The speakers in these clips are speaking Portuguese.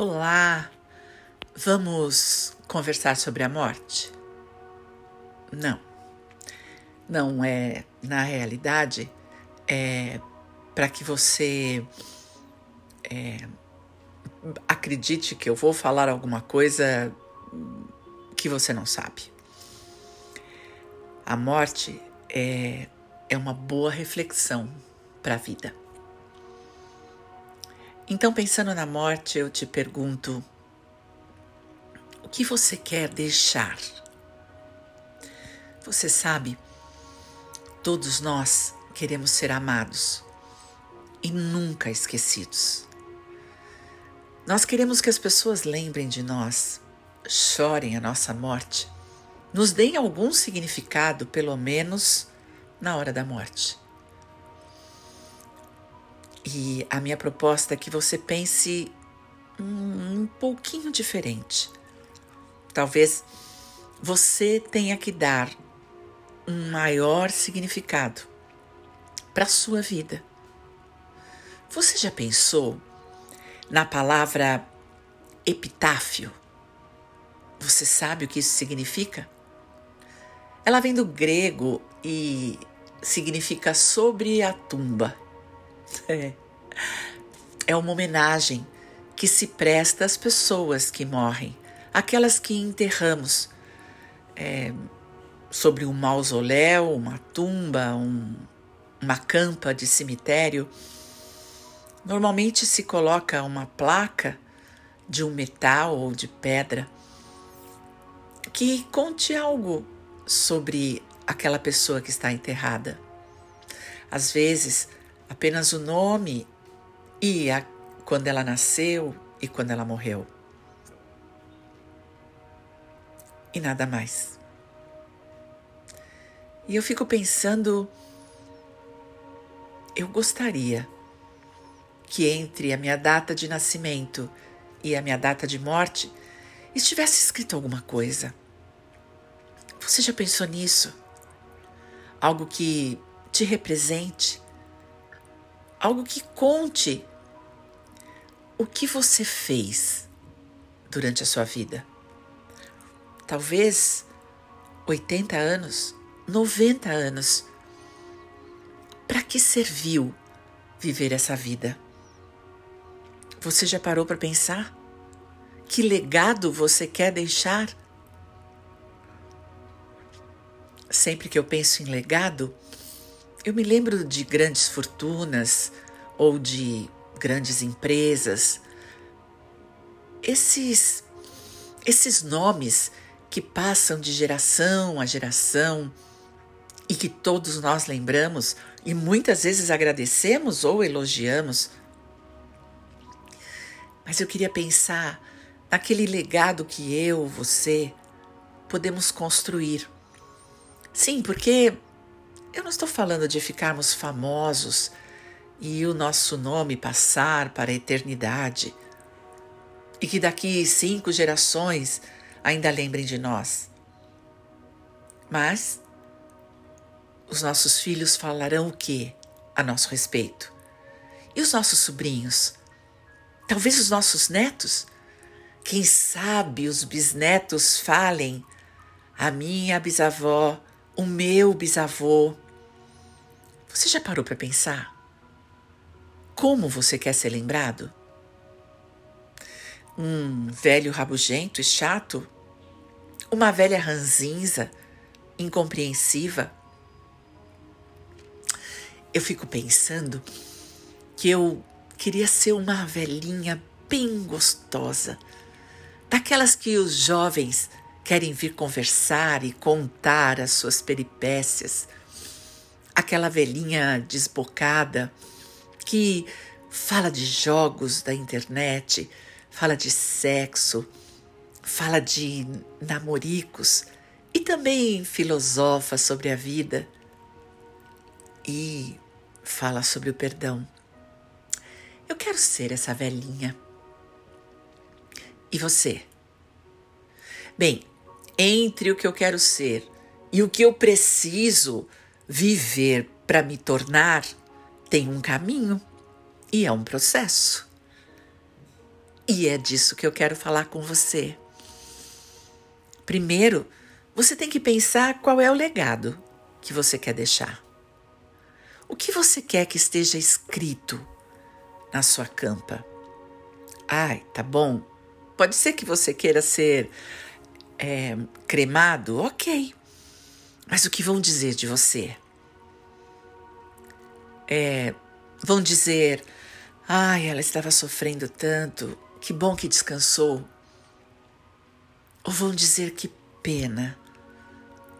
Olá, vamos conversar sobre a morte? Não, não é, na realidade, é para que você é, acredite que eu vou falar alguma coisa que você não sabe. A morte é, é uma boa reflexão para a vida. Então, pensando na morte, eu te pergunto: o que você quer deixar? Você sabe, todos nós queremos ser amados e nunca esquecidos. Nós queremos que as pessoas lembrem de nós, chorem a nossa morte, nos deem algum significado, pelo menos na hora da morte. E a minha proposta é que você pense um, um pouquinho diferente. Talvez você tenha que dar um maior significado para a sua vida. Você já pensou na palavra epitáfio? Você sabe o que isso significa? Ela vem do grego e significa sobre a tumba. É. é uma homenagem que se presta às pessoas que morrem, aquelas que enterramos. É, sobre um mausoléu, uma tumba, um, uma campa de cemitério, normalmente se coloca uma placa de um metal ou de pedra que conte algo sobre aquela pessoa que está enterrada. Às vezes, apenas o nome e a, quando ela nasceu e quando ela morreu. E nada mais. E eu fico pensando, eu gostaria que entre a minha data de nascimento e a minha data de morte estivesse escrito alguma coisa. Você já pensou nisso? Algo que te represente, algo que conte o que você fez durante a sua vida. Talvez 80 anos, 90 anos. Para que serviu viver essa vida? Você já parou para pensar? Que legado você quer deixar? Sempre que eu penso em legado, eu me lembro de grandes fortunas ou de grandes empresas. Esses esses nomes que passam de geração a geração e que todos nós lembramos e muitas vezes agradecemos ou elogiamos. Mas eu queria pensar naquele legado que eu, você, podemos construir. Sim, porque eu não estou falando de ficarmos famosos e o nosso nome passar para a eternidade e que daqui cinco gerações ainda lembrem de nós. Mas os nossos filhos falarão o que a nosso respeito? E os nossos sobrinhos? Talvez os nossos netos? Quem sabe os bisnetos falem a minha bisavó, o meu bisavô. Você já parou para pensar? Como você quer ser lembrado? Um velho rabugento e chato? Uma velha ranzinza, incompreensiva? Eu fico pensando que eu queria ser uma velhinha bem gostosa, daquelas que os jovens querem vir conversar e contar as suas peripécias aquela velhinha desbocada que fala de jogos da internet, fala de sexo, fala de namoricos e também filosofa sobre a vida e fala sobre o perdão. Eu quero ser essa velhinha. E você? Bem, entre o que eu quero ser e o que eu preciso Viver para me tornar tem um caminho e é um processo. E é disso que eu quero falar com você. Primeiro, você tem que pensar qual é o legado que você quer deixar. O que você quer que esteja escrito na sua campa? Ai, tá bom. Pode ser que você queira ser é, cremado, ok. Mas o que vão dizer de você? É, vão dizer: ai, ela estava sofrendo tanto, que bom que descansou. Ou vão dizer que pena,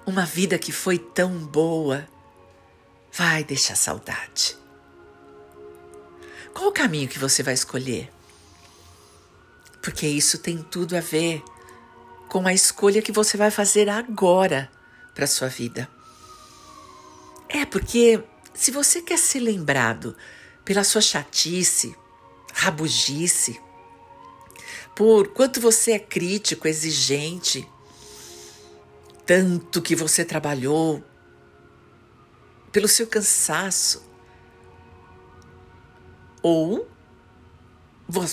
uma vida que foi tão boa vai deixar saudade. Qual o caminho que você vai escolher? Porque isso tem tudo a ver com a escolha que você vai fazer agora para sua vida. É porque se você quer ser lembrado pela sua chatice, rabugice, por quanto você é crítico, exigente, tanto que você trabalhou, pelo seu cansaço. Ou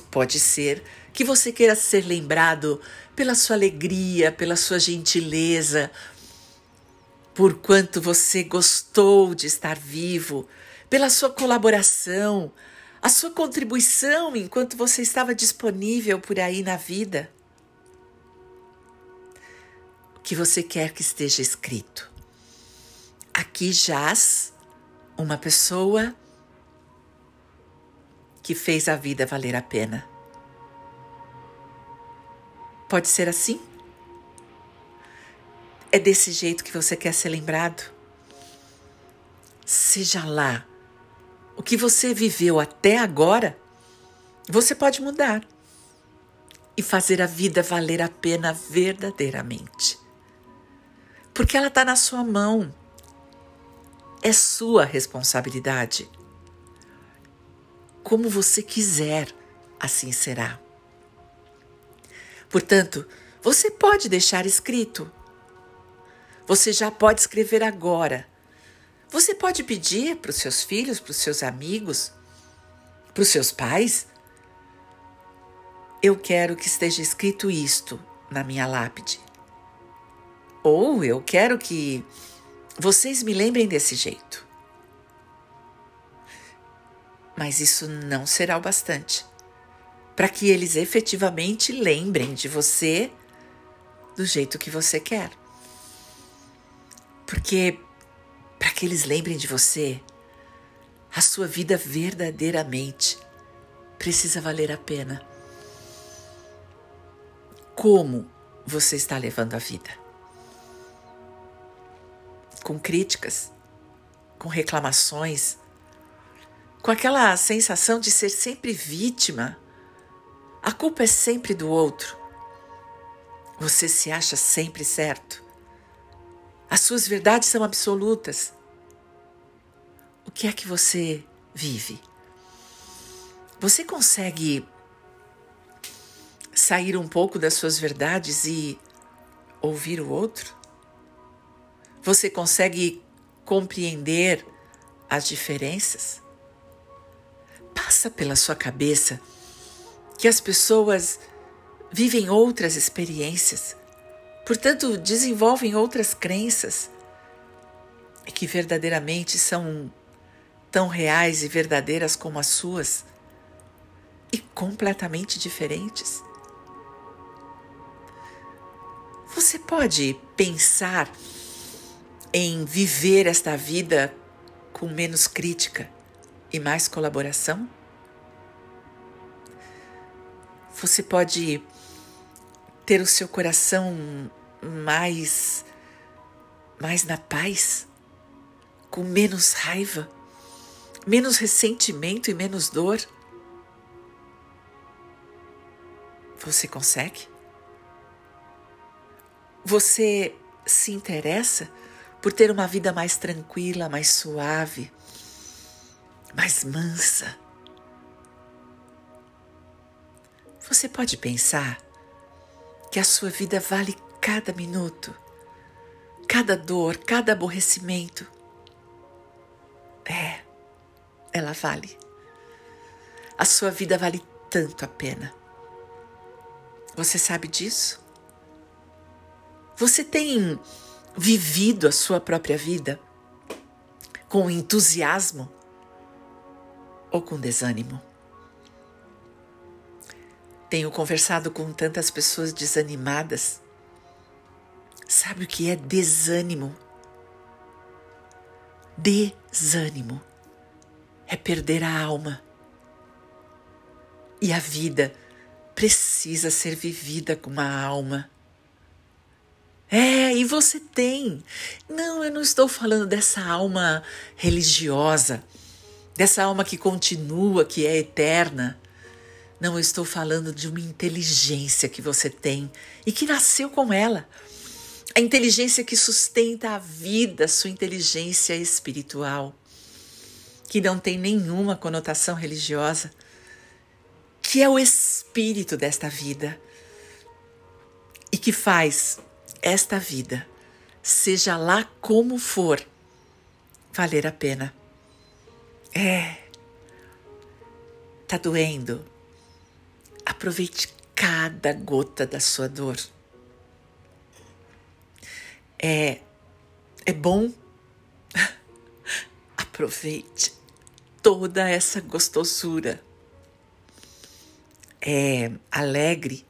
pode ser que você queira ser lembrado pela sua alegria, pela sua gentileza, por quanto você gostou de estar vivo, pela sua colaboração, a sua contribuição enquanto você estava disponível por aí na vida. O que você quer que esteja escrito? Aqui jaz uma pessoa que fez a vida valer a pena. Pode ser assim? É desse jeito que você quer ser lembrado? Seja lá o que você viveu até agora, você pode mudar e fazer a vida valer a pena verdadeiramente. Porque ela está na sua mão. É sua responsabilidade. Como você quiser, assim será. Portanto, você pode deixar escrito. Você já pode escrever agora você pode pedir para os seus filhos, para os seus amigos, para os seus pais: Eu quero que esteja escrito isto na minha lápide. Ou eu quero que vocês me lembrem desse jeito. Mas isso não será o bastante para que eles efetivamente lembrem de você do jeito que você quer. Porque para que eles lembrem de você. A sua vida verdadeiramente precisa valer a pena. Como você está levando a vida? Com críticas, com reclamações, com aquela sensação de ser sempre vítima. A culpa é sempre do outro. Você se acha sempre certo. As suas verdades são absolutas. O que é que você vive? Você consegue sair um pouco das suas verdades e ouvir o outro? Você consegue compreender as diferenças? Passa pela sua cabeça que as pessoas vivem outras experiências portanto, desenvolvem outras crenças que verdadeiramente são tão reais e verdadeiras como as suas e completamente diferentes. Você pode pensar em viver esta vida com menos crítica e mais colaboração? Você pode ter o seu coração mais mais na paz, com menos raiva, menos ressentimento e menos dor? Você consegue? Você se interessa por ter uma vida mais tranquila, mais suave, mais mansa? Você pode pensar que a sua vida vale cada minuto, cada dor, cada aborrecimento. É, ela vale. A sua vida vale tanto a pena. Você sabe disso? Você tem vivido a sua própria vida com entusiasmo ou com desânimo? Tenho conversado com tantas pessoas desanimadas. Sabe o que é desânimo? Desânimo é perder a alma. E a vida precisa ser vivida com uma alma. É, e você tem. Não, eu não estou falando dessa alma religiosa, dessa alma que continua, que é eterna. Não, estou falando de uma inteligência que você tem e que nasceu com ela. A inteligência que sustenta a vida, sua inteligência espiritual, que não tem nenhuma conotação religiosa, que é o espírito desta vida e que faz esta vida, seja lá como for, valer a pena. É. Tá doendo? Aproveite cada gota da sua dor. É. É bom? Aproveite toda essa gostosura. É alegre?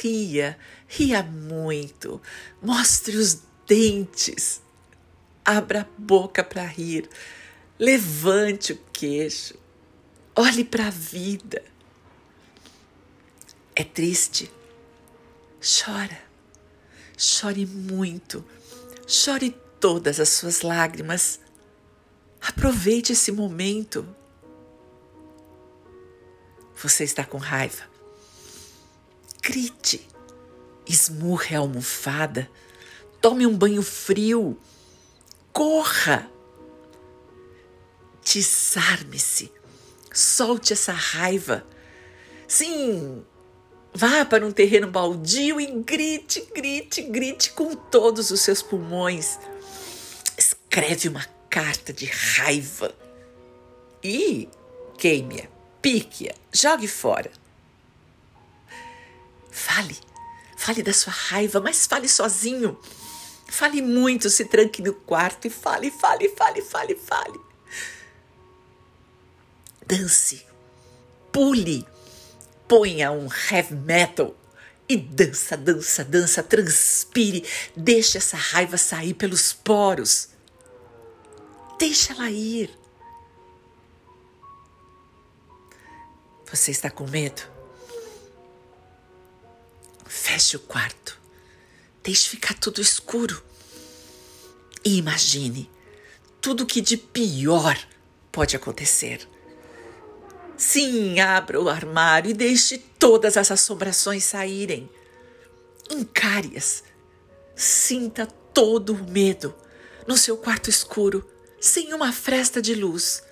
Ria Ria muito, mostre os dentes, abra a boca para rir, levante o queixo, olhe para a vida. É triste? Chora, chore muito, chore todas as suas lágrimas. Aproveite esse momento. Você está com raiva? Grite esmurre a almofada, tome um banho frio, corra. Desarme-se, solte essa raiva. Sim, vá para um terreno baldio e grite, grite, grite com todos os seus pulmões. Escreve uma carta de raiva e queime-a, pique-a, jogue fora. Fale Fale da sua raiva, mas fale sozinho. Fale muito, se tranque no quarto e fale, fale, fale, fale, fale. Dance, pule, ponha um heavy metal e dança, dança, dança, transpire, deixe essa raiva sair pelos poros. Deixa ela ir. Você está com medo? Feche o quarto. Deixe ficar tudo escuro. E imagine tudo que de pior pode acontecer. Sim, abra o armário e deixe todas as assombrações saírem. Encare-as. Sinta todo o medo no seu quarto escuro, sem uma fresta de luz.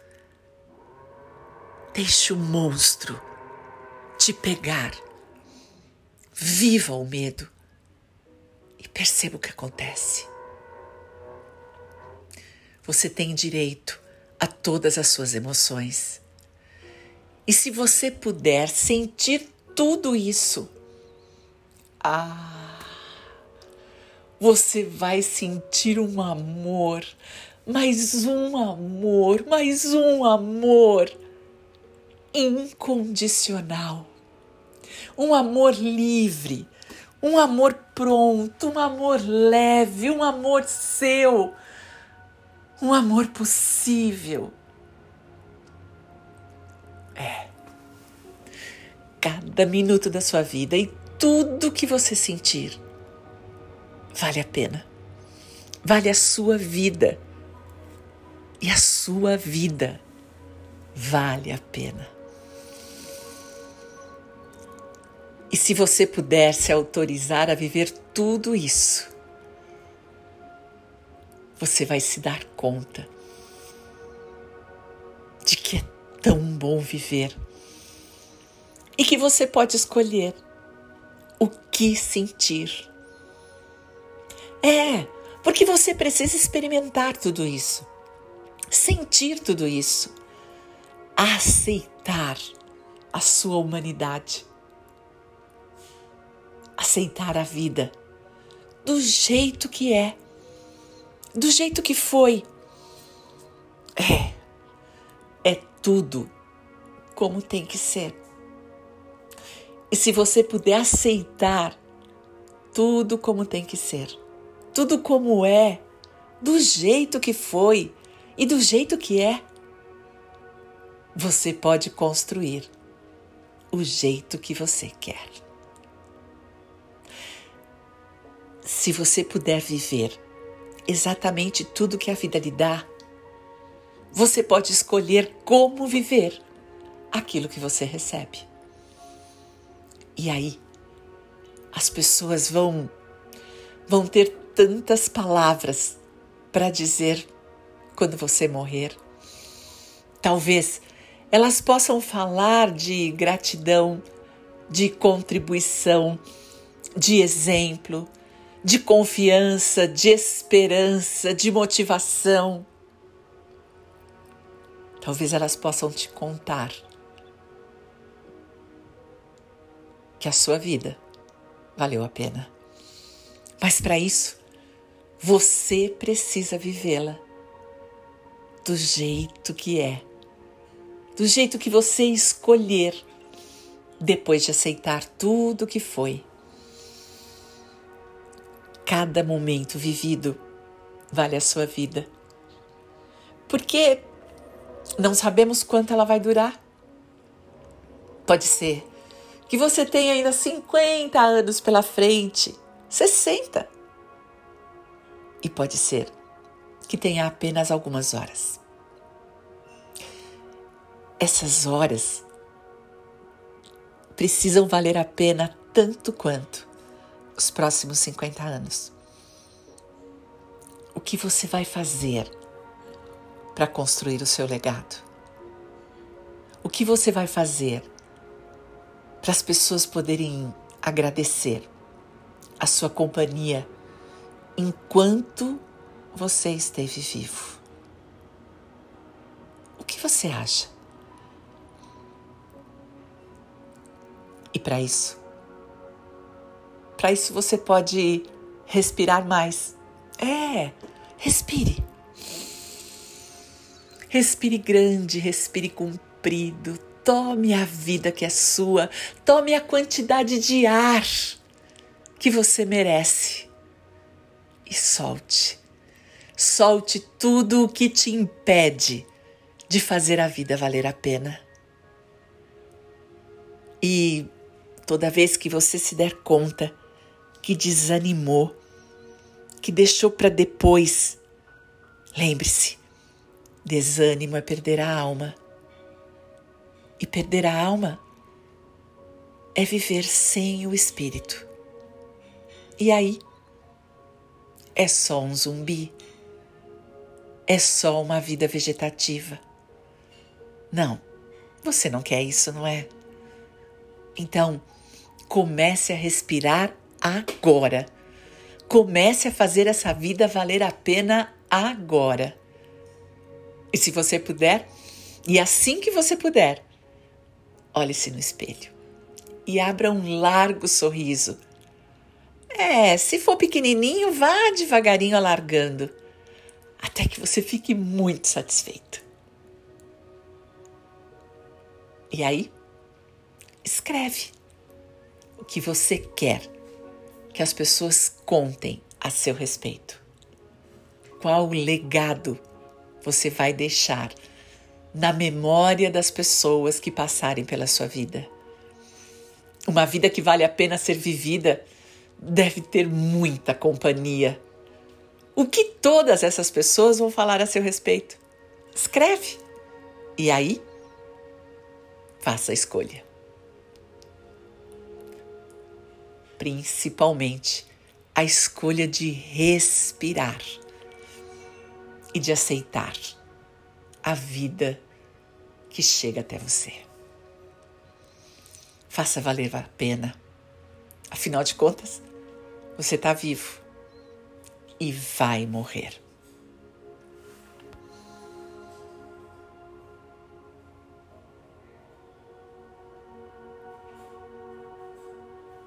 Deixe o monstro te pegar Viva o medo e perceba o que acontece. Você tem direito a todas as suas emoções. E se você puder sentir tudo isso, ah, você vai sentir um amor, mais um amor, mais um amor incondicional um amor livre, um amor pronto, um amor leve, um amor seu, um amor possível. É. Cada minuto da sua vida e tudo que você sentir vale a pena. Vale a sua vida. E a sua vida vale a pena. E se você puder se autorizar a viver tudo isso, você vai se dar conta de que é tão bom viver. E que você pode escolher o que sentir. É, porque você precisa experimentar tudo isso, sentir tudo isso, aceitar a sua humanidade. Aceitar a vida do jeito que é, do jeito que foi. É, tudo como tem que ser. E se você puder aceitar tudo como tem que ser, tudo como é, do jeito que foi e do jeito que é, você pode construir o jeito que você quer. Se você puder viver exatamente tudo que a vida lhe dá, você pode escolher como viver aquilo que você recebe. E aí, as pessoas vão vão ter tantas palavras para dizer quando você morrer. Talvez elas possam falar de gratidão, de contribuição, de exemplo, de confiança, de esperança, de motivação. Talvez elas possam te contar que a sua vida valeu a pena. Mas para isso, você precisa vivê-la do jeito que é, do jeito que você escolher, depois de aceitar tudo que foi. Cada momento vivido vale a sua vida. Porque não sabemos quanto ela vai durar. Pode ser que você tenha ainda 50 anos pela frente, 60. E pode ser que tenha apenas algumas horas. Essas horas precisam valer a pena tanto quanto os próximos 50 anos. O que você vai fazer para construir o seu legado? O que você vai fazer para as pessoas poderem agradecer a sua companhia enquanto você esteve vivo. O que você acha? E para isso, para isso você pode respirar mais. É, respire. Respire grande, respire comprido, Tome a vida que é sua, tome a quantidade de ar que você merece e solte. Solte tudo o que te impede de fazer a vida valer a pena. E toda vez que você se der conta que desanimou, que deixou para depois, lembre-se: desânimo é perder a alma e perder a alma é viver sem o espírito. E aí é só um zumbi, é só uma vida vegetativa. Não, você não quer isso, não é? Então, comece a respirar agora. Comece a fazer essa vida valer a pena agora. E se você puder, e assim que você puder, Olhe-se no espelho e abra um largo sorriso. É, se for pequenininho, vá devagarinho alargando, até que você fique muito satisfeito. E aí, escreve o que você quer que as pessoas contem a seu respeito. Qual legado você vai deixar na memória das pessoas que passarem pela sua vida. Uma vida que vale a pena ser vivida deve ter muita companhia. O que todas essas pessoas vão falar a seu respeito? Escreve. E aí, faça a escolha. Principalmente a escolha de respirar e de aceitar a vida que chega até você. Faça valer a pena. Afinal de contas, você está vivo e vai morrer.